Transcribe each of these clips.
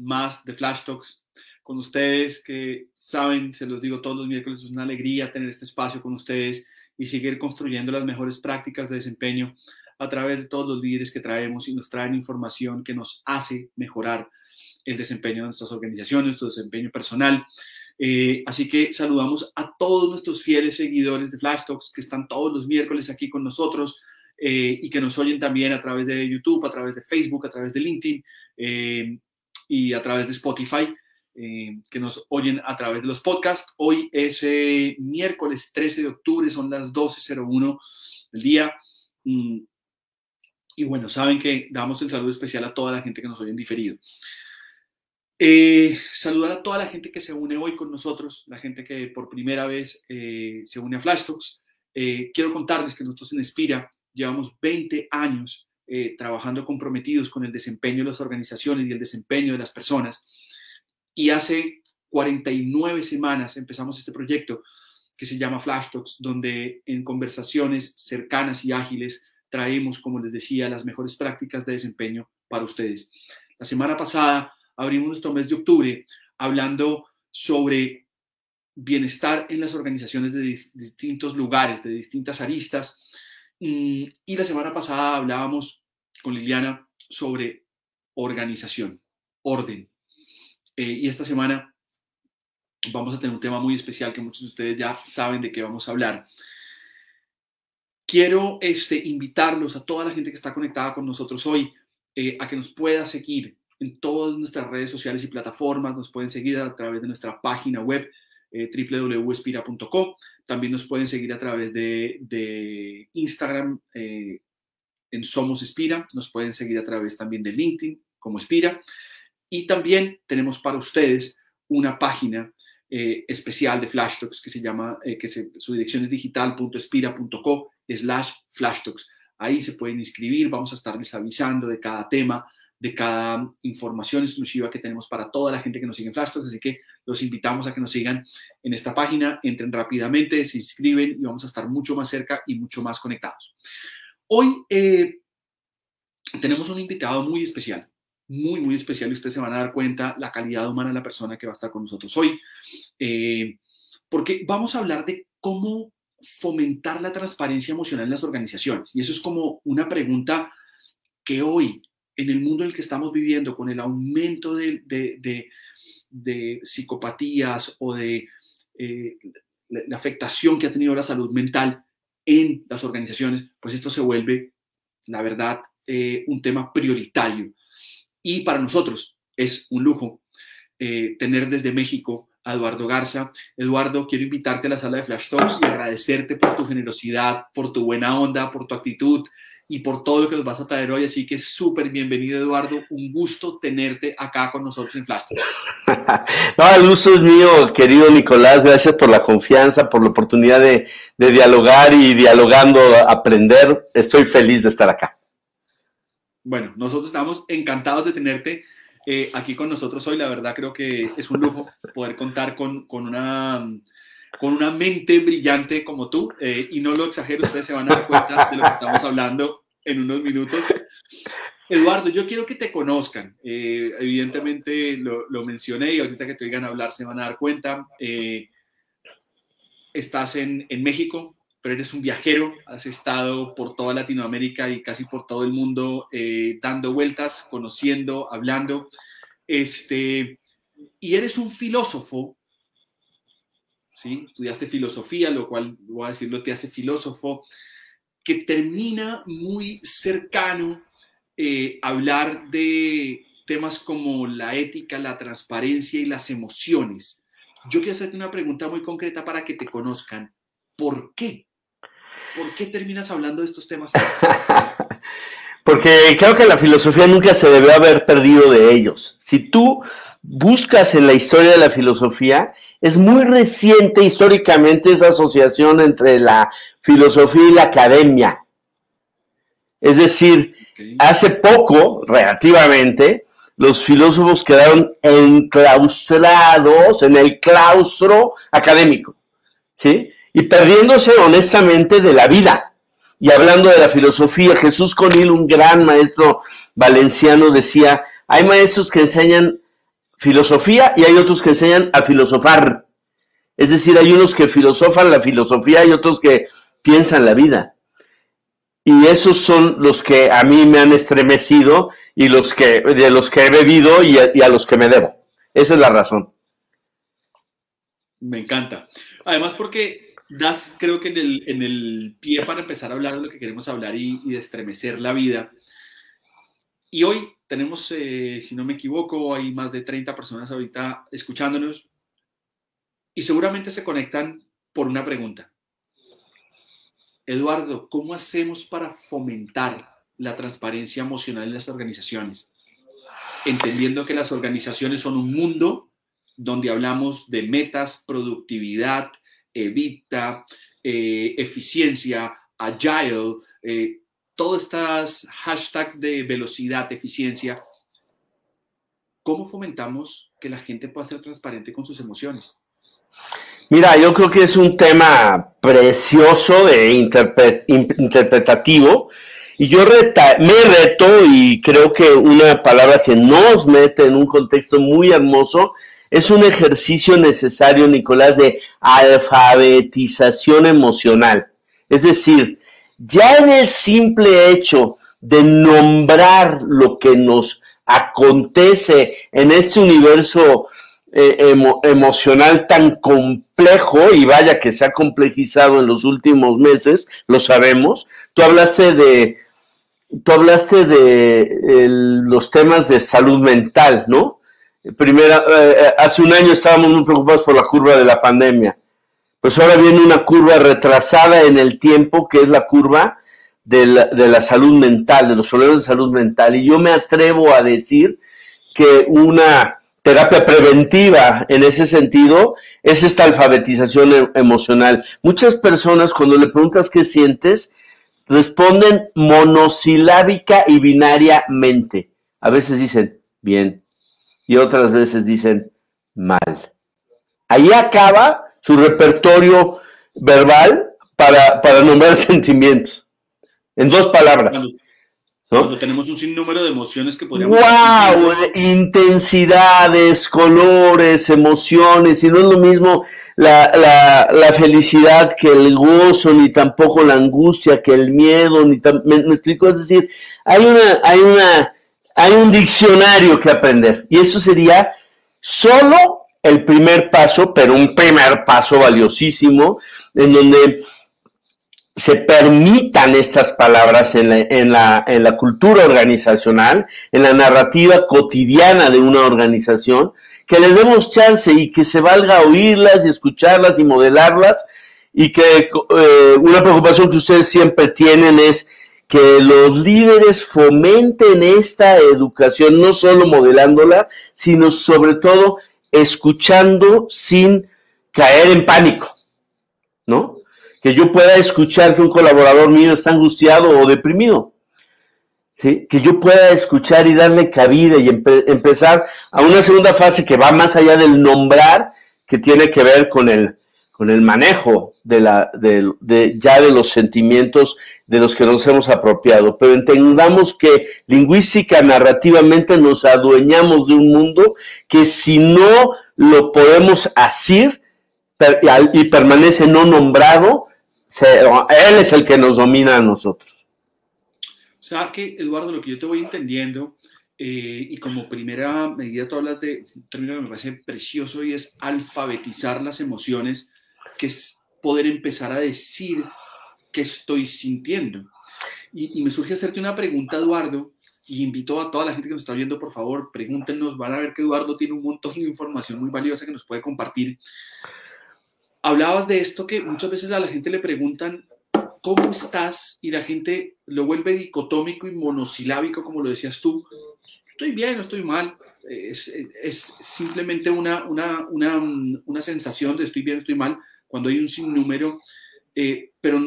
más de Flash Talks con ustedes que saben, se los digo todos los miércoles, es una alegría tener este espacio con ustedes y seguir construyendo las mejores prácticas de desempeño a través de todos los líderes que traemos y nos traen información que nos hace mejorar el desempeño de nuestras organizaciones, nuestro desempeño personal. Eh, así que saludamos a todos nuestros fieles seguidores de Flash Talks que están todos los miércoles aquí con nosotros eh, y que nos oyen también a través de YouTube, a través de Facebook, a través de LinkedIn eh, y a través de Spotify. que nos oyen a través de los podcasts. Hoy es miércoles 13 de octubre, son las 12.01 del día. Mm, y bueno, saben que damos el saludo especial a toda la gente que nos oye en diferido. Eh, saludar a toda la gente que se une hoy con nosotros, la gente que por primera vez eh, se une a Flash Talks. Eh, quiero contarles que nosotros en Espira llevamos 20 años trabajando comprometidos con el desempeño de las organizaciones y el desempeño de las personas. Y hace 49 semanas empezamos este proyecto que se llama Flash Talks, donde en conversaciones cercanas y ágiles traemos, como les decía, las mejores prácticas de desempeño para ustedes. La semana pasada abrimos nuestro mes de octubre hablando sobre bienestar en las organizaciones de distintos lugares, de distintas aristas. Mm, y la semana pasada hablábamos con Liliana sobre organización, orden. Eh, y esta semana vamos a tener un tema muy especial que muchos de ustedes ya saben de qué vamos a hablar. Quiero este, invitarlos a toda la gente que está conectada con nosotros hoy eh, a que nos pueda seguir en todas nuestras redes sociales y plataformas. Nos pueden seguir a través de nuestra página web eh, www.espira.com. También nos pueden seguir a través de, Instagram eh, en Somos Espira. Nos pueden seguir a través también de LinkedIn como Espira. Y también tenemos para ustedes una página eh, especial de Flash Talks que se llama, que su dirección es digital.espira.co slash Flash Talks. Ahí se pueden inscribir, vamos a estarles avisando de cada tema, de cada información exclusiva que tenemos para toda la gente que nos sigue en Flash así que los invitamos a que nos sigan en esta página, entren rápidamente, se inscriben y vamos a estar mucho más cerca y mucho más conectados. Hoy eh, tenemos un invitado muy especial, muy, muy especial y ustedes se van a dar cuenta la calidad humana de la persona que va a estar con nosotros hoy, eh, porque vamos a hablar de cómo fomentar la transparencia emocional en las organizaciones. Y eso es como una pregunta que hoy en el mundo en el que estamos viviendo, con el aumento de, psicopatías o de eh, la, afectación que ha tenido la salud mental en las organizaciones, pues esto se vuelve, la verdad, eh, un tema prioritario. Y para nosotros es un lujo eh, tener desde México a Eduardo Garza. Eduardo, quiero invitarte a la sala de Flash Talks y agradecerte por tu generosidad, por tu buena onda, por tu actitud y por todo lo que nos vas a traer hoy. Así que súper bienvenido, Eduardo. Un gusto tenerte acá con nosotros en Flash. no, el gusto es mío, querido Nicolás. Gracias por la confianza, por la oportunidad de, dialogar y dialogando, aprender. Estoy feliz de estar acá. Bueno, nosotros estamos encantados de tenerte eh, aquí con nosotros hoy. La verdad creo que es un lujo poder contar con, con una con una mente brillante como tú, eh, y no lo exagero, ustedes se van a dar cuenta de lo que estamos hablando en unos minutos. Eduardo, yo quiero que te conozcan. Eh, evidentemente lo, mencioné y ahorita que te oigan hablar se van a dar cuenta. Eh, estás en, en, México, pero eres un viajero, has estado por toda Latinoamérica y casi por todo el mundo dando vueltas, conociendo, hablando. Este, y eres un filósofo ¿sí? Estudiaste filosofía, lo cual, voy a decirlo, te hace filósofo, que termina muy cercano eh, hablar de temas como la ética, la transparencia y las emociones. Yo quiero hacerte una pregunta muy concreta para que te conozcan. ¿Por qué? ¿Por qué terminas hablando de estos temas? Porque creo que la filosofía nunca se debe haber perdido de ellos. Si tú buscas en la historia de la filosofía, es muy reciente históricamente esa asociación entre la filosofía y la academia. Es decir, hace poco, relativamente, los filósofos quedaron enclaustrados en el claustro académico, ¿sí? Y perdiéndose honestamente de la vida, y hablando de la filosofía, Jesús Conil, un gran maestro valenciano, decía, hay maestros que enseñan filosofía y hay otros que enseñan a filosofar. Es decir, hay unos que filosofan la filosofía y otros que piensan la vida. Y esos son los que a mí me han estremecido y los que, de los que he bebido y a, los que me debo. Esa es la razón. Me encanta. Además porque das, creo que en el, en el pie para empezar a hablar de lo que queremos hablar y, y de estremecer la vida. Y hoy tenemos, eh, si no me equivoco, hay más de 30 personas ahorita escuchándonos y seguramente se conectan por una pregunta. Eduardo, ¿cómo hacemos para fomentar la transparencia emocional en las organizaciones? Entendiendo que las organizaciones son un mundo donde hablamos de metas, productividad, evita, eh, eficiencia, agile, eh, todas estas hashtags de velocidad, eficiencia. ¿Cómo fomentamos que la gente pueda ser transparente con sus emociones? Mira, yo creo que es un tema precioso e interpret interpretativo. Y yo me reto y creo que una palabra que nos mete en un contexto muy hermoso es un ejercicio necesario, Nicolás, de alfabetización emocional. Es decir, ya en el simple hecho de nombrar lo que nos acontece en este universo eh, emo emocional tan complejo, y vaya que se ha complejizado en los últimos meses, lo sabemos, tú hablaste de, tú hablaste de los temas de salud mental, ¿no? Primera, eh, hace un año estábamos muy preocupados por la curva de la pandemia. Pues ahora viene una curva retrasada en el tiempo, que es la curva de la, de la salud mental, de los problemas de salud mental. Y yo me atrevo a decir que una terapia preventiva en ese sentido es esta alfabetización e emocional. Muchas personas cuando le preguntas qué sientes, responden monosilábica y binariamente. A veces dicen bien, y otras veces dicen mal. Ahí acaba su repertorio verbal para, para nombrar sentimientos. En dos palabras. Cuando, ¿no? cuando tenemos un sinnúmero de emociones que podríamos... ¡Wow! Intensidades, colores, emociones, y no es lo mismo la, la, la, felicidad que el gozo, ni tampoco la angustia, que el miedo, ni me, me explico, es decir, hay una, hay una, hay un diccionario que aprender y eso sería solo el primer paso, pero un primer paso valiosísimo en donde se permitan estas palabras en la, cultura organizacional, en la narrativa cotidiana de una organización, que les demos chance y que se valga oírlas y escucharlas y modelarlas y que eh, una preocupación que ustedes siempre tienen es que los líderes fomenten esta educación, no solo modelándola, sino sobre todo escuchando sin caer en pánico, ¿no? Que yo pueda escuchar que un colaborador mío está angustiado o deprimido, ¿sí? Que yo pueda escuchar y darle cabida y empe empezar a una segunda fase que va más allá del nombrar, que tiene que ver con el, con el manejo de la, de, de, ya de los sentimientos de los que nos hemos apropiado, pero entendamos que lingüística, narrativamente nos adueñamos de un mundo que si no lo podemos asir y permanece no nombrado, él es el que nos domina a nosotros. O sea que, Eduardo, lo que yo te voy entendiendo, eh, y como primera medida tú hablas de un término que me parece precioso y es alfabetizar las emociones, que es poder empezar a decir qué estoy sintiendo. Y, me surge hacerte una pregunta, Eduardo, y invito a toda la gente que nos está viendo, por favor, pregúntenos, van a ver que Eduardo tiene un montón de información muy valiosa que nos puede compartir. Hablabas de esto que muchas veces a la gente le preguntan, ¿cómo estás? Y la gente lo vuelve dicotómico y monosilábico, como lo decías tú. Estoy bien, no estoy mal. Es, es simplemente una, una, una, una sensación de estoy bien, estoy mal cuando hay un sinnúmero, eh, pero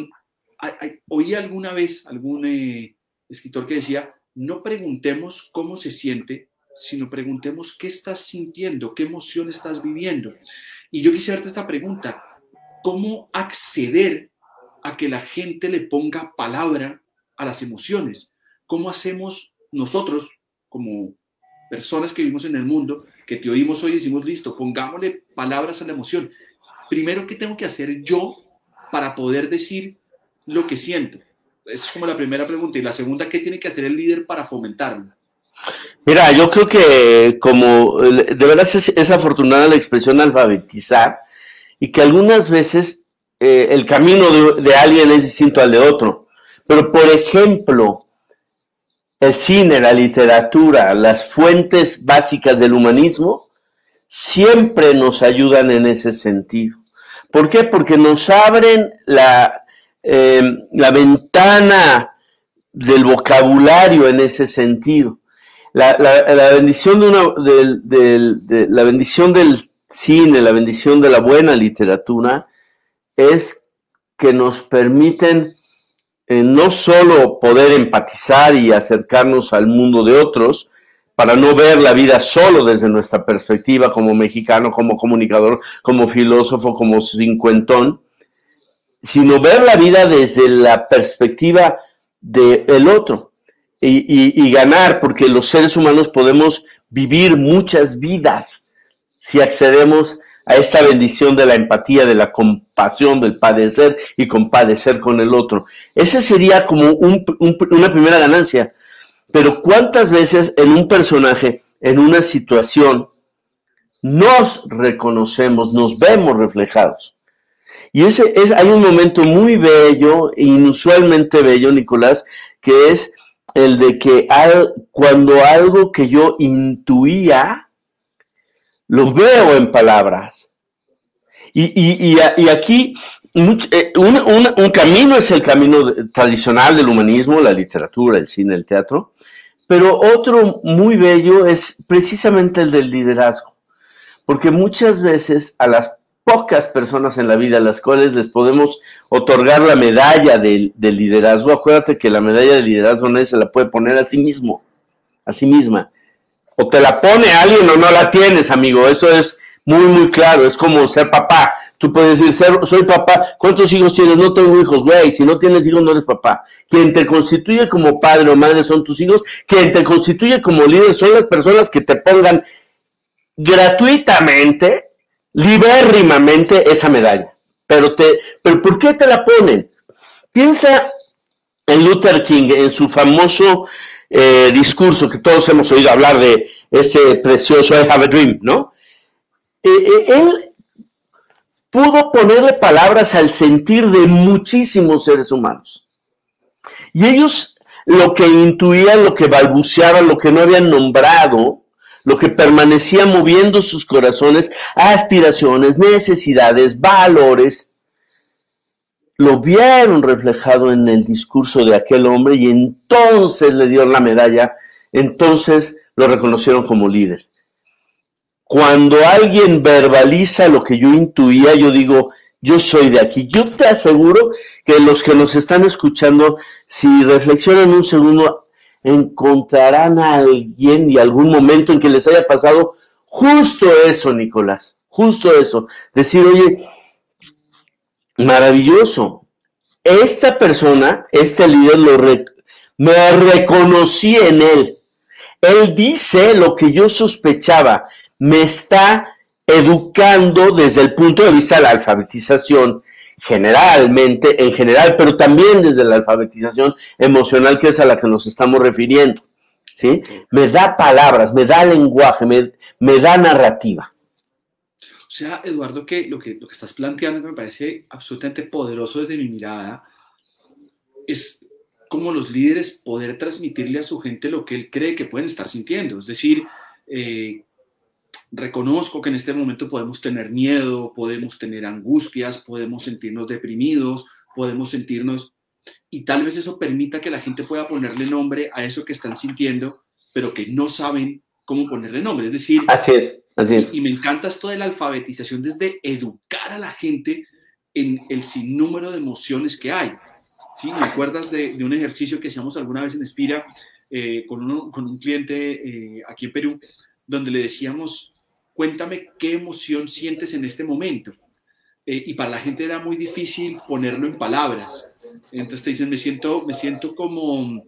oí alguna vez algún eh, escritor que decía, no preguntemos cómo se siente, sino preguntemos qué estás sintiendo, qué emoción estás viviendo. Y yo quisiera hacerte esta pregunta, ¿cómo acceder a que la gente le ponga palabra a las emociones. ¿Cómo hacemos nosotros, como personas que vivimos en el mundo, que te oímos hoy y decimos, listo, pongámosle palabras a la emoción? Primero, ¿qué tengo que hacer yo para poder decir lo que siento? Es como la primera pregunta. Y la segunda, ¿qué tiene que hacer el líder para fomentarla? Mira, yo creo que como de verdad es, afortunada la expresión alfabetizar y que algunas veces eh, el camino de, alguien es distinto al de otro. Pero, por ejemplo, el cine, la literatura, las fuentes básicas del humanismo, siempre nos ayudan en ese sentido. ¿Por qué? Porque nos abren la, eh, la ventana del vocabulario en ese sentido. La, bendición de una, de, la bendición del cine, la bendición de la buena literatura, es que nos permiten eh, no solo poder empatizar y acercarnos al mundo de otros, para no ver la vida solo desde nuestra perspectiva como mexicano, como comunicador, como filósofo, como cincuentón, sino ver la vida desde la perspectiva del otro y, ganar, porque los seres humanos podemos vivir muchas vidas si accedemos a esta bendición de la empatía, de la compasión, del padecer y compadecer con el otro. Ese sería como una primera ganancia. Pero ¿cuántas veces en un personaje, en una situación, nos reconocemos, nos vemos reflejados? Y ese es, hay un momento muy bello, inusualmente bello, Nicolás, que es el de que cuando algo que yo intuía, lo veo en palabras. Y, aquí eh, un, camino es el camino tradicional del humanismo, la literatura, el cine, el teatro, pero otro muy bello es precisamente el del liderazgo, porque muchas veces a las pocas personas en la vida a las cuales les podemos otorgar la medalla del, liderazgo, acuérdate que la medalla de liderazgo nadie se la puede poner a sí mismo, a sí misma o te la pone alguien o no la tienes, amigo. Eso es muy, muy claro. Es como ser papá. Tú puedes decir, soy papá. ¿Cuántos hijos tienes? No tengo hijos, güey. Si no tienes hijos, no eres papá. Quien te constituye como padre o madre son tus hijos. Quien te constituye como líder son las personas que te pongan gratuitamente, libérrimamente esa medalla. Pero, te, pero ¿por qué te la ponen? Piensa en Luther King, en su famoso eh, discurso que todos hemos oído hablar de ese precioso I have a dream, ¿no? Eh, eh, él pudo ponerle palabras al sentir de muchísimos seres humanos. Y ellos lo que intuían, lo que balbuceaban, lo que no habían nombrado, lo que permanecía moviendo sus corazones, aspiraciones, necesidades, valores, lo vieron reflejado en el discurso de aquel hombre y entonces le dieron la medalla, entonces lo reconocieron como líder. Cuando alguien verbaliza lo que yo intuía, yo digo, yo soy de aquí. Yo te aseguro que los que nos están escuchando, si reflexionan un segundo, encontrarán a alguien y algún momento en que les haya pasado justo eso, Nicolás, justo eso. Decir, oye, maravilloso. Esta persona, este líder, lo me reconocí en él. Él dice lo que yo sospechaba. Me está educando desde el punto de vista de la alfabetización, generalmente, en general, pero también desde la alfabetización emocional, que es a la que nos estamos refiriendo. ¿sí? Me da palabras, me da lenguaje, me, me da narrativa. O sea, Eduardo, que lo, que lo que estás planteando me parece absolutamente poderoso desde mi mirada, es como los líderes poder transmitirle a su gente lo que él cree que pueden estar sintiendo. Es decir, eh, reconozco que en este momento podemos tener miedo, podemos tener angustias, podemos sentirnos deprimidos, podemos sentirnos... Y tal vez eso permita que la gente pueda ponerle nombre a eso que están sintiendo, pero que no saben cómo ponerle nombre. Es decir, Así es. Y, me encanta esto de la alfabetización desde educar a la gente en el sinnúmero de emociones que hay. ¿Sí? ¿Me acuerdas de, un ejercicio que hacíamos alguna vez en Espira eh, con, uno, con, un cliente eh, aquí en Perú, donde le decíamos, cuéntame qué emoción sientes en este momento. eh, y para la gente era muy difícil ponerlo en palabras. Entonces te dicen, me siento, me siento como,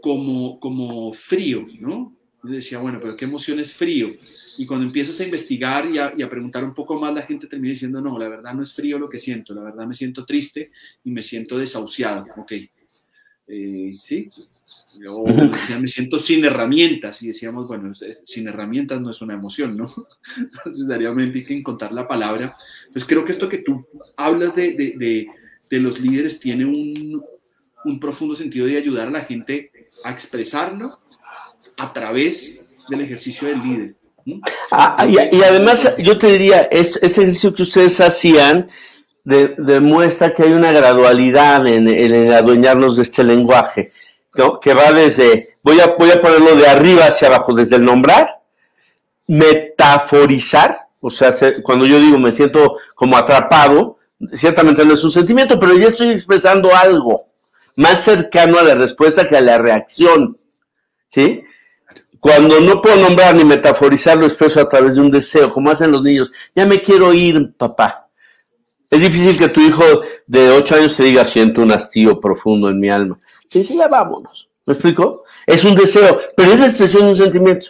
como, como frío, ¿no? Yo decía, bueno, pero ¿qué emoción es frío? Y cuando empiezas a investigar y a, preguntar un poco más, la gente termina diciendo, no, la verdad no es frío lo que siento, la verdad me siento triste y me siento desahuciado, ok. Eh, ¿Sí? O decían, me siento sin herramientas y decíamos, bueno, sin herramientas no es una emoción, ¿no? Necesariamente hay que encontrar la palabra. Entonces creo que esto que tú hablas de, de, de, los líderes tiene un, un profundo sentido de ayudar a la gente a expresarlo a través del ejercicio del líder. Ah, y, además, yo te diría, es, ese ejercicio que ustedes hacían demuestra que hay una gradualidad en, el adueñarnos de este lenguaje, que va desde, voy a, voy a ponerlo de arriba hacia abajo, desde el nombrar, metaforizar, o sea, cuando yo digo me siento como atrapado, ciertamente no es un sentimiento, pero ya estoy expresando algo más cercano a la respuesta que a la reacción, ¿sí? Cuando no puedo nombrar ni metaforizar, lo expreso a través de un deseo, como hacen los niños. Ya me quiero ir, papá. Es difícil que tu hijo de 8 años te diga, siento un hastío profundo en mi alma. Te dice, ya vámonos. ¿Me explico? Es un deseo, pero es la expresión de un sentimiento.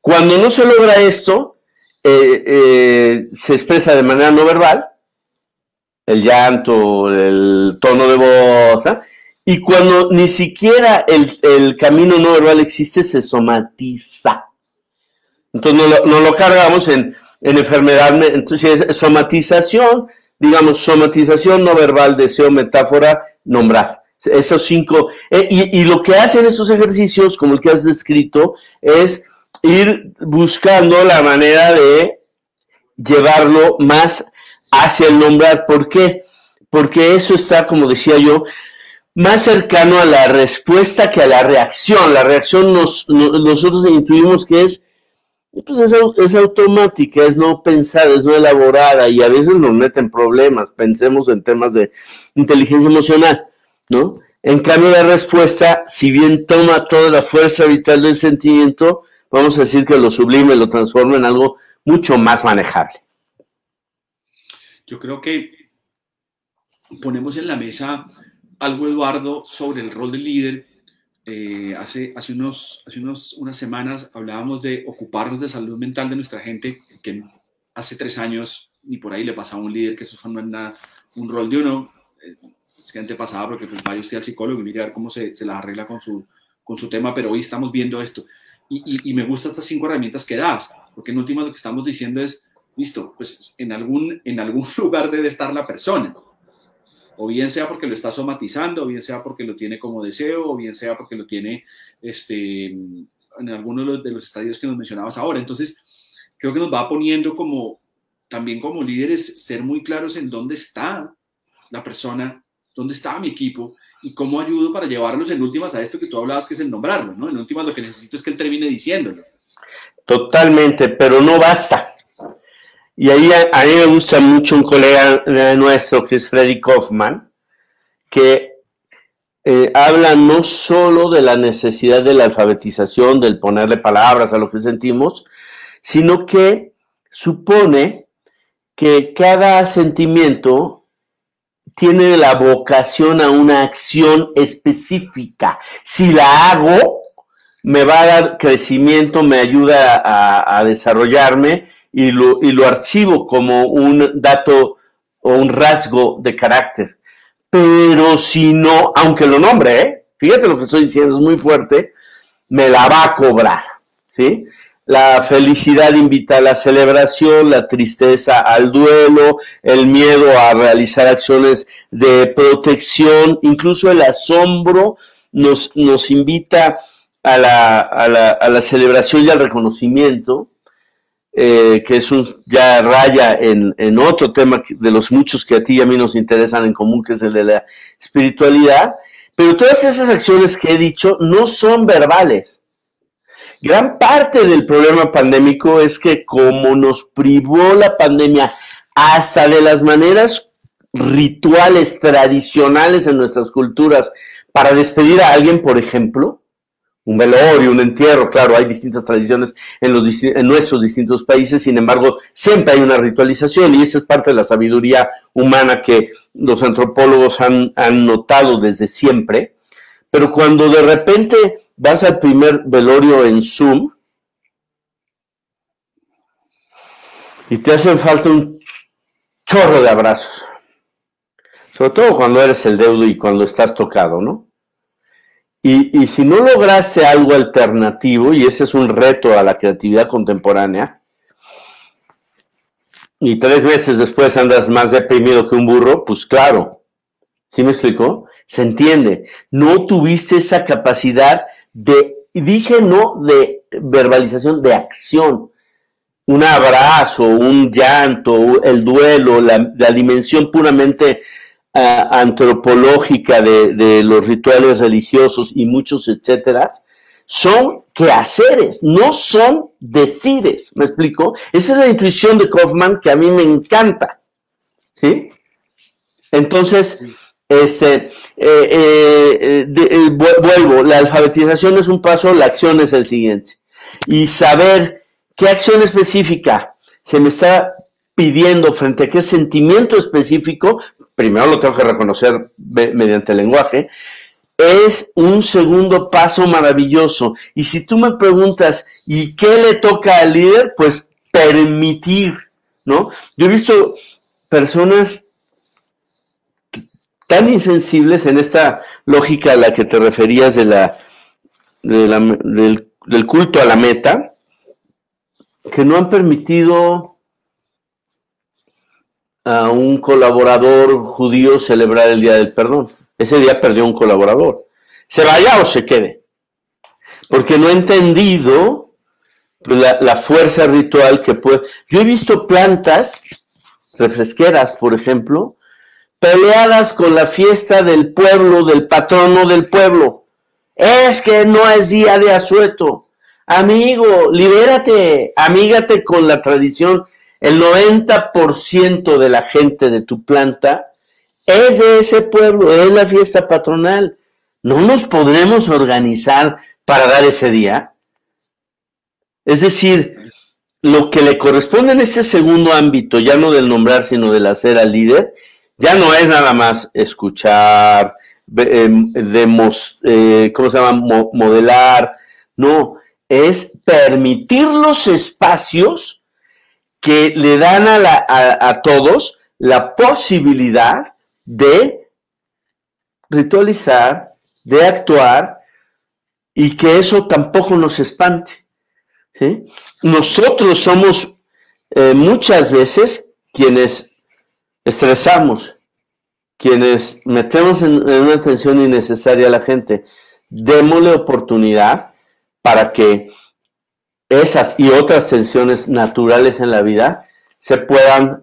Cuando no se logra esto, eh, eh, se expresa de manera no verbal, el llanto, el tono de voz, y cuando ni siquiera el, camino no verbal existe, se somatiza. Entonces no lo, cargamos en, enfermedad, entonces somatización, digamos, somatización no verbal, deseo, metáfora, nombrar. Esos cinco. Eh, y, y, lo que hacen esos ejercicios, como el que has descrito, es ir buscando la manera de llevarlo más hacia el nombrar. ¿Por qué? Porque eso está, como decía yo, más cercano a la respuesta que a la reacción. La reacción nos, nosotros intuimos que es, pues es, automática, es no pensada, es no elaborada y a veces nos meten problemas. Pensemos en temas de inteligencia emocional, ¿no? En cambio, la respuesta, si bien toma toda la fuerza vital del sentimiento, vamos a decir que lo sublime, lo transforma en algo mucho más manejable. Yo creo que ponemos en la mesa algo, Eduardo, sobre el rol del líder. Eh, hace, hace, unos, hace unos, unas semanas hablábamos de ocuparnos de salud mental de nuestra gente, que hace tres años ni por ahí le pasaba a un líder que eso fue una, un rol de uno. Eh, es que pasaba porque pues vaya usted al psicólogo y mire a ver cómo se, se las arregla con su, con su tema, pero hoy estamos viendo esto. Y, y, me gustan estas cinco herramientas que das, porque en última lo que estamos diciendo es, listo, pues en algún, en algún lugar debe estar la persona o bien sea porque lo está somatizando, o bien sea porque lo tiene como deseo, o bien sea porque lo tiene este, en algunos de los, estadios que nos mencionabas ahora. Entonces, creo que nos va poniendo como, también como líderes, ser muy claros en dónde está la persona, dónde está mi equipo y cómo ayudo para llevarlos en últimas a esto que tú hablabas, que es el nombrarlo, ¿no? En últimas lo que necesito es que él termine diciéndolo. Totalmente, pero no basta. Y ahí a, mí me gusta mucho un colega nuestro que es Freddy Kaufman, que eh, habla no solo de la necesidad de la alfabetización, del ponerle palabras a lo que sentimos, sino que supone que cada sentimiento tiene la vocación a una acción específica. Si la hago, me va a dar crecimiento, me ayuda a desarrollarme y lo, y lo archivo como un dato o un rasgo de carácter. Pero si no, aunque lo nombre, ¿eh? fíjate lo que estoy diciendo, es muy fuerte, me la va a cobrar, ¿sí? La felicidad invita a la celebración, la tristeza al duelo, el miedo a realizar acciones de protección, incluso el asombro nos, nos invita a la, a, la, a la celebración y al reconocimiento, eh, que es un, ya raya en, en, otro tema de los muchos que a ti y a mí nos interesan en común, que es el de la espiritualidad. Pero todas esas acciones que he dicho no son verbales. Gran parte del problema pandémico es que como nos privó la pandemia hasta de las maneras rituales tradicionales en nuestras culturas para despedir a alguien, por ejemplo, un velorio, un entierro, claro, hay distintas tradiciones en, nuestros distintos países, sin embargo, siempre hay una ritualización y esa es parte de la sabiduría humana que los antropólogos han, han notado desde siempre. Pero cuando de repente vas al primer velorio en Zoom y te hacen falta un chorro de abrazos, sobre todo cuando eres el deudo y cuando estás tocado, ¿no? Y, si no lograste algo alternativo, y ese es un reto a la creatividad contemporánea, y tres veces después andas más deprimido que un burro, pues claro, ¿sí me explico? Se entiende. No tuviste esa capacidad de, dije no de verbalización, de acción. Un abrazo, un llanto, el duelo, la dimensión puramente antropológica de, los rituales religiosos y muchos etcétera, son quehaceres, no son decires. ¿Me explico? Esa es la intuición de Kaufman que a mí me encanta. ¿Sí? Entonces, este, eh, eh, eh, vuelvo, la alfabetización es un paso, la acción es el siguiente. Y saber qué acción específica se me está pidiendo frente a qué sentimiento específico primero lo tengo que reconocer mediante el lenguaje, es un segundo paso maravilloso. Y si tú me preguntas, ¿y qué le toca al líder? Pues permitir, ¿no? Yo he visto personas tan insensibles en esta lógica a la que te referías de la, del, del culto a la meta, que no han permitido a un colaborador judío celebrar el Día del Perdón. Ese día perdió un colaborador. ¿Se vaya o se quede? Porque no ha entendido la, la fuerza ritual que puede... Yo he visto plantas refresqueras, por ejemplo, peleadas con la fiesta del pueblo, del patrono del pueblo. Es que no es día de asueto. Amigo, libérate, amígate con la tradición el 90% de la gente de tu planta es de ese pueblo, es la fiesta patronal. ¿No nos podremos organizar para dar ese día? Es decir, lo que le corresponde en ese segundo ámbito, ya no del nombrar, sino del hacer al líder, ya no es nada más escuchar, em, eh, ¿cómo se llama? modelar, no, es permitir los espacios que le dan a, a, todos la posibilidad de ritualizar, de actuar y que eso tampoco nos espante. Nosotros somos eh, muchas veces quienes estresamos, quienes metemos en, en, una tensión innecesaria a la gente. Démosle oportunidad para que esas y otras tensiones naturales en la vida se puedan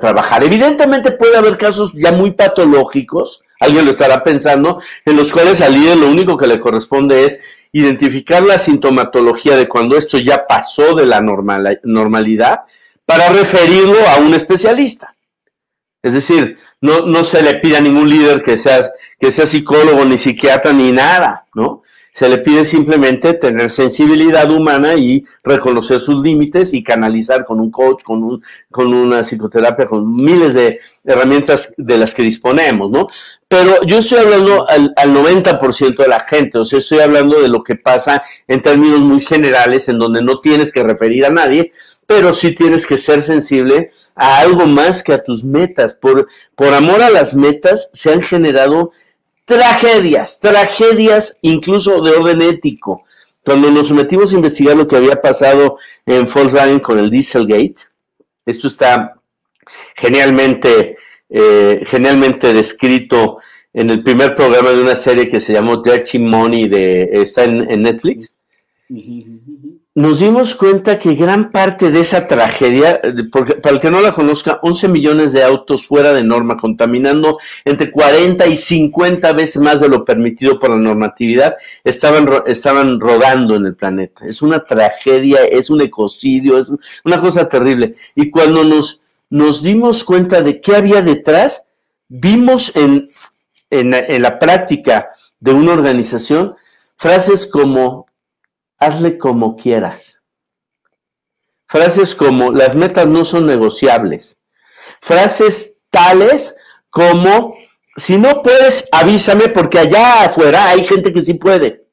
trabajar. Evidentemente puede haber casos ya muy patológicos, alguien lo estará pensando, en los cuales al líder lo único que le corresponde es identificar la sintomatología de cuando esto ya pasó de la normalidad para referirlo a un especialista. Es decir, no, no se le pide a ningún líder que sea, que sea psicólogo, ni psiquiatra, ni nada, ¿no? Se le pide simplemente tener sensibilidad humana y reconocer sus límites y canalizar con un coach, con, un, con una psicoterapia, con miles de herramientas de las que disponemos, ¿no? Pero yo estoy hablando al, al 90% de la gente, o sea, estoy hablando de lo que pasa en términos muy generales, en donde no tienes que referir a nadie, pero sí tienes que ser sensible a algo más que a tus metas. Por, por amor a las metas se han generado tragedias, tragedias incluso de orden ético. Cuando nos metimos a investigar lo que había pasado en Volkswagen con el Dieselgate, esto está genialmente, eh, genialmente descrito en el primer programa de una serie que se llamó Dirty Money, de, está en, Netflix nos dimos cuenta que gran parte de esa tragedia, porque para el que no la conozca, 11 millones de autos fuera de norma, contaminando entre 40 y 50 veces más de lo permitido por la normatividad, estaban, estaban rodando en el planeta. Es una tragedia, es un ecocidio, es una cosa terrible. Y cuando nos, nos dimos cuenta de qué había detrás, vimos en, en, en la práctica de una organización frases como hazle como quieras. Frases como las metas no son negociables. Frases tales como si no puedes, avísame porque allá afuera hay gente que sí puede.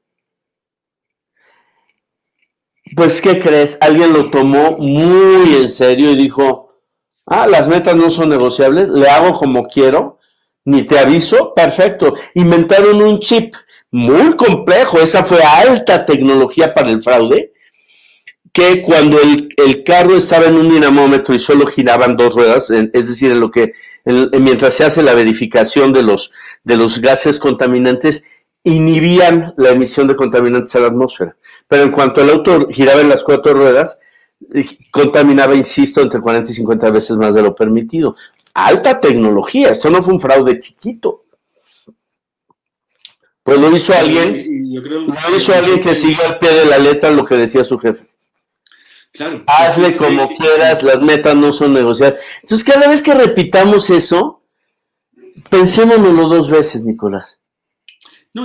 Pues, ¿qué crees? Alguien lo tomó muy en serio y dijo, ah, las metas no son negociables, le hago como quiero, ni te aviso, perfecto. Inventaron un chip muy complejo, esa fue alta tecnología para el fraude, que cuando el, carro estaba en un dinamómetro y solo giraban dos ruedas, es decir, en lo que mientras se hace la verificación de los, de los gases contaminantes, inhibían la emisión de contaminantes a la atmósfera. Pero en cuanto el auto giraba en las cuatro ruedas, eh, contaminaba, insisto, entre 40 y 50 veces más de lo permitido. Alta tecnología, esto no fue un fraude chiquito. Pues lo hizo alguien, lo hizo alguien que siguió al pie de la letra lo que decía su jefe. Claro. Hazle como quieras, las metas no son negociadas. Entonces, cada vez que repitamos eso, pensémonoslo dos veces, Nicolás.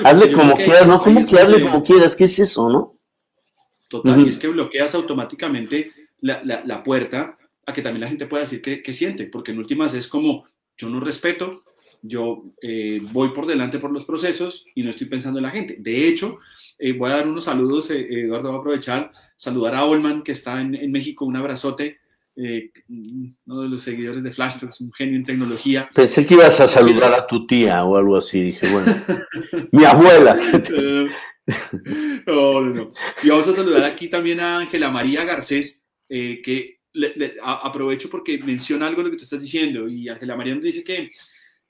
hazle como quieras, ¿no? ¿Cómo que hazle como quieras? ¿Qué es eso, no? Total, y es que bloqueas automáticamente la, puerta a que también la gente pueda decir que, siente, porque en últimas es como, yo no respeto, yo eh, voy por delante por los procesos y no estoy pensando en la gente. De hecho, eh, voy a dar unos saludos, eh, Eduardo va a aprovechar, saludar a Olman, que está en, México, un abrazote, uno de los seguidores de Flash es un genio en tecnología. Pensé que ibas a saludar a tu tía o algo así, dije, bueno, mi abuela. no, no, no. Y vamos a saludar aquí también a Ángela María Garcés, que aprovecho porque menciona algo de lo que tú estás diciendo, y Ángela María nos dice que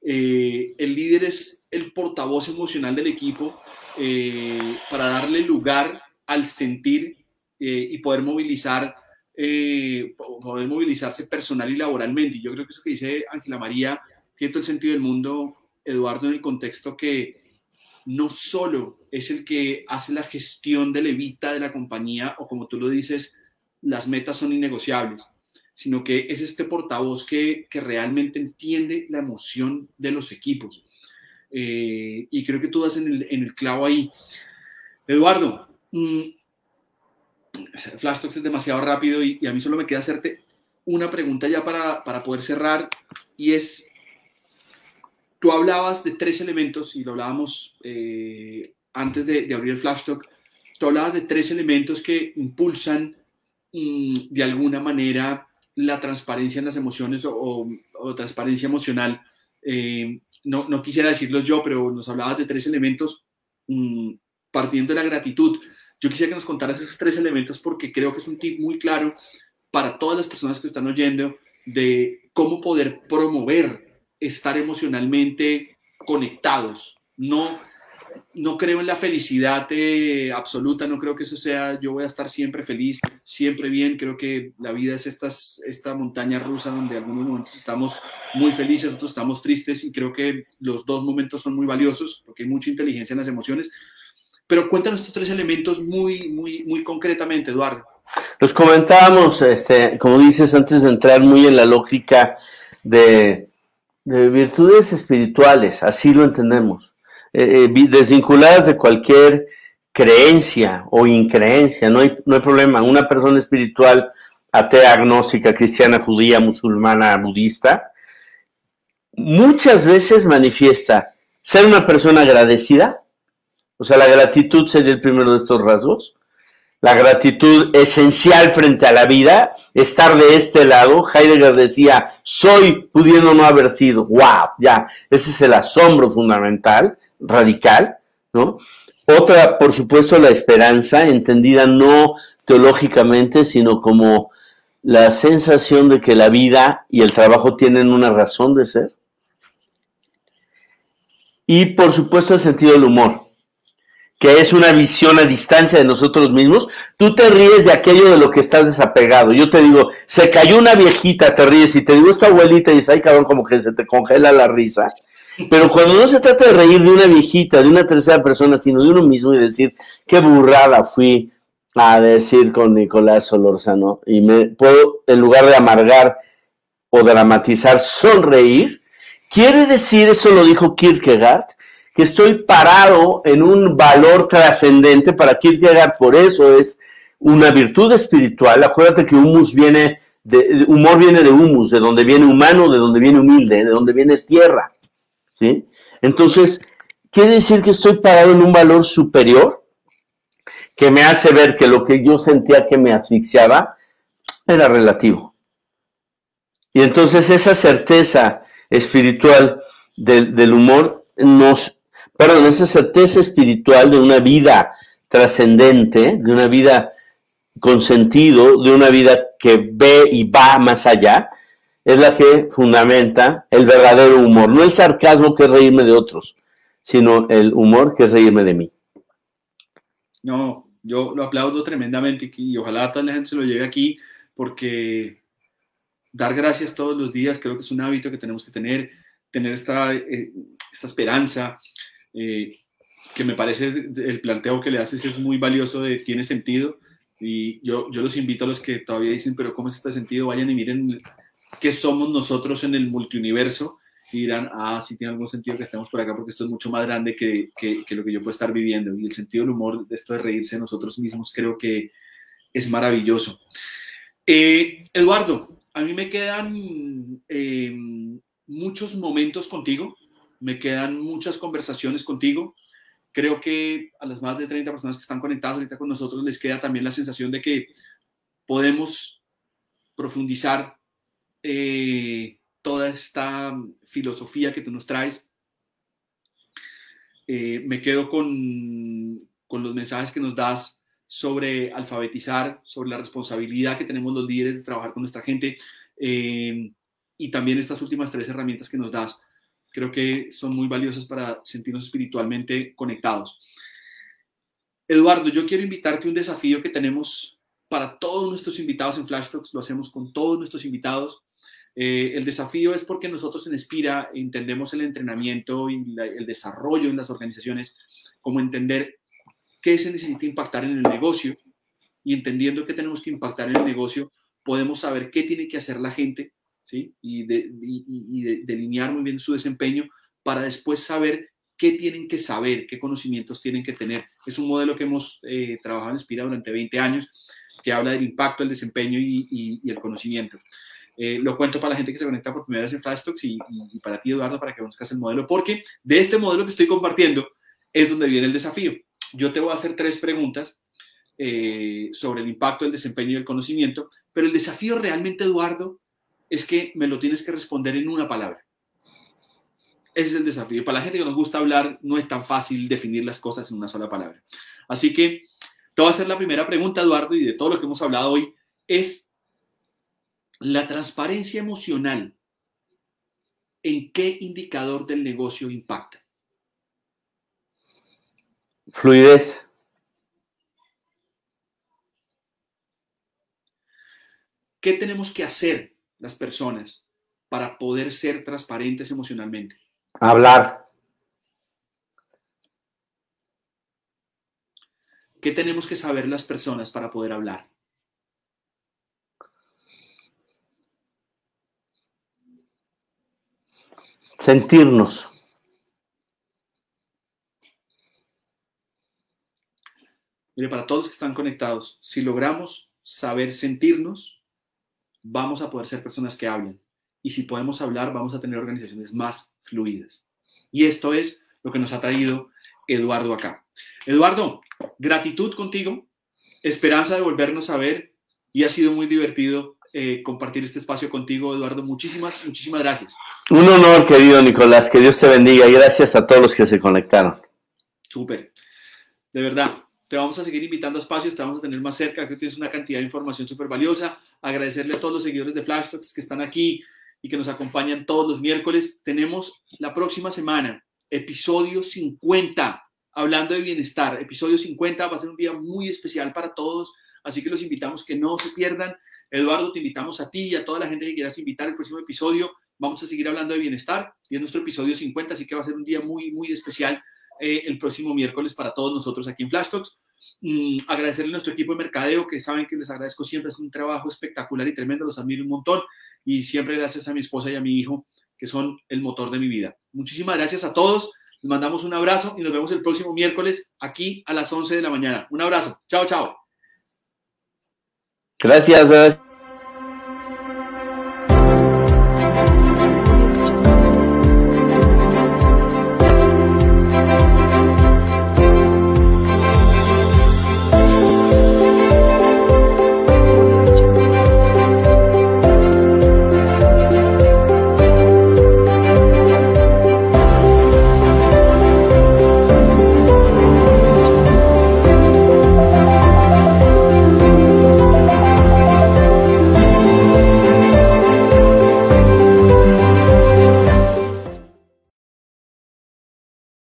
el líder es el portavoz emocional del equipo eh, para darle lugar al sentir eh, y poder movilizar, eh, poder movilizarse personal y laboralmente. Yo creo que eso que dice Ángela María tiene todo el sentido del mundo, Eduardo, en el contexto que no solo es el que hace la gestión de levita de la compañía, o como tú lo dices, las metas son innegociables, sino que es este portavoz que, que realmente entiende la emoción de los equipos eh, y creo que tú das en el, clavo ahí. Eduardo, mmm, Flash Talks es demasiado rápido y, a mí solo me queda hacerte una pregunta ya para, para poder cerrar y es, tú hablabas de tres elementos y lo hablábamos eh, antes de, abrir el Flash Talk, tú hablabas de tres elementos que impulsan mm, de alguna manera la transparencia en las emociones o, transparencia emocional. Eh, no, no, quisiera decirlos yo, pero nos hablabas de tres elementos mm, partiendo de la gratitud. Yo quisiera que nos contaras esos tres elementos porque creo que es un tip muy claro para todas las personas que están oyendo de cómo poder promover estar emocionalmente conectados, no no creo en la felicidad eh, absoluta, no creo que eso sea, yo voy a estar siempre feliz, siempre bien, creo que la vida es esta montaña rusa donde algunos momentos estamos muy felices, otros estamos tristes y creo que los dos momentos son muy valiosos porque hay mucha inteligencia en las emociones. Pero cuéntanos estos tres elementos muy, muy, concretamente, Eduardo. Los comentábamos, este, como dices, antes de entrar muy en la lógica de virtudes espirituales, así lo entendemos eh, eh, desvinculadas de cualquier creencia o increencia, no hay, no hay problema. Una persona espiritual, atea, agnóstica, cristiana, judía, musulmana, budista, muchas veces manifiesta ser una persona agradecida, o sea, la gratitud sería el primero de estos rasgos, la gratitud esencial frente a la vida, estar de este lado. Heidegger decía, soy pudiendo no haber sido. ¡Wow! Ya, ese es el asombro fundamental radical, ¿no? Otra, por supuesto, la esperanza, entendida no teológicamente, sino como la sensación de que la vida y el trabajo tienen una razón de ser. Y por supuesto el sentido del humor, que es una visión a distancia de nosotros mismos. Tú te ríes de aquello de lo que estás desapegado. Yo te digo, se cayó una viejita, te ríes, y te digo, esta abuelita, y dices, ay cabrón, como que se te congela la risa. Pero cuando no se trata de reír de una viejita, de una tercera persona, sino de uno mismo y decir, qué burrada fui a decir con Nicolás Solorzano, y me puedo, en lugar de amargar o dramatizar, sonreír, quiere decir, eso lo dijo Kierkegaard, que estoy parado en un valor trascendente para llegar por eso es una virtud espiritual. Acuérdate que humus viene de, humor viene de humus, de donde viene humano, de donde viene humilde, de donde viene tierra. ¿Sí? Entonces, quiere decir que estoy parado en un valor superior que me hace ver que lo que yo sentía que me asfixiaba era relativo. Y entonces esa certeza espiritual del, del humor nos, perdón, esa certeza espiritual de una vida trascendente, de una vida con sentido, de una vida que ve y va más allá, es la que fundamenta el verdadero humor. No el sarcasmo que es reírme de otros, sino el humor que es reírme de mí. No, yo lo aplaudo tremendamente y ojalá toda la gente se lo lleve aquí porque dar gracias todos los días creo que es un hábito que tenemos que tener, tener esta, eh, esta esperanza, eh, que me parece el planteo que le haces es muy valioso tiene sentido y yo, yo los invito a los que todavía dicen, pero ¿cómo es este sentido? Vayan y miren qué somos nosotros en el multiuniverso y dirán, ah, sí tiene algún sentido que estemos por acá porque esto es mucho más grande que, que, lo que yo puedo estar viviendo. Y el sentido del humor, de esto de reírse de nosotros mismos, creo que es maravilloso. Eh, Eduardo, a mí me quedan eh, muchos momentos contigo, me quedan muchas conversaciones contigo. Creo que a las más de 30 personas que están conectadas ahorita con nosotros les queda también la sensación de que podemos profundizar eh, toda esta filosofía que tú nos traes. Eh, me quedo con, con, los mensajes que nos das sobre alfabetizar, sobre la responsabilidad que tenemos los líderes de trabajar con nuestra gente eh, y también estas últimas tres herramientas que nos das creo que son muy valiosas para sentirnos espiritualmente conectados. Eduardo, yo quiero invitarte a un desafío que tenemos para todos nuestros invitados en Flash Talks, lo hacemos con todos nuestros invitados. Eh, el desafío es porque nosotros en Espira entendemos el entrenamiento y el desarrollo en las organizaciones como entender qué se necesita impactar en el negocio y entendiendo que tenemos que impactar en el negocio, podemos saber qué tiene que hacer la gente y, de, delinear muy bien su desempeño para después saber qué tienen que saber, qué conocimientos tienen que tener. Es un modelo que hemos eh, trabajado en Inspira durante 20 años, que habla del impacto, el desempeño y, el conocimiento. Eh, lo cuento para la gente que se conecta por primera vez en Flash y, y, para ti, Eduardo, para que conozcas el modelo, porque de este modelo que estoy compartiendo es donde viene el desafío. Yo te voy a hacer tres preguntas eh, sobre el impacto, el desempeño y el conocimiento, pero el desafío realmente, Eduardo, es que me lo tienes que responder en una palabra. Ese es el desafío. Para la gente que nos gusta hablar, no es tan fácil definir las cosas en una sola palabra. Así que te voy a hacer la primera pregunta, Eduardo, y de todo lo que hemos hablado hoy, es la transparencia emocional. ¿En qué indicador del negocio impacta? Fluidez. ¿Qué tenemos que hacer las personas para poder ser transparentes emocionalmente? Hablar. ¿Qué tenemos que saber las personas para poder hablar? Sentirnos. Mire, para todos que están conectados, si logramos saber sentirnos, vamos a poder ser personas que hablen. Y si podemos hablar, vamos a tener organizaciones más fluidas. Y esto es lo que nos ha traído Eduardo acá. Eduardo, gratitud contigo, esperanza de volvernos a ver y ha sido muy divertido eh, compartir este espacio contigo, Eduardo. Muchísimas, muchísimas gracias. Un honor, querido Nicolás, que Dios te bendiga y gracias a todos los que se conectaron. Súper, de verdad te vamos a seguir invitando a espacios, te vamos a tener más cerca, que tienes una cantidad de información súper valiosa. Agradecerle a todos los seguidores de Flash Talks que están aquí y que nos acompañan todos los miércoles. Tenemos la próxima semana, episodio 50, hablando de bienestar. Episodio 50 va a ser un día muy especial para todos, así que los invitamos que no se pierdan. Eduardo, te invitamos a ti y a toda la gente que quieras invitar al próximo episodio. Vamos a seguir hablando de bienestar y es nuestro episodio 50, así que va a ser un día muy, muy especial eh, el próximo miércoles para todos nosotros aquí en Flash Talks. Mm, agradecerle a nuestro equipo de mercadeo, que saben que les agradezco siempre, es un trabajo espectacular y tremendo, los admiro un montón. Y siempre gracias a mi esposa y a mi hijo, que son el motor de mi vida. Muchísimas gracias a todos. Les mandamos un abrazo y nos vemos el próximo miércoles aquí a las 11 de la mañana. Un abrazo. Chao, chao. Gracias.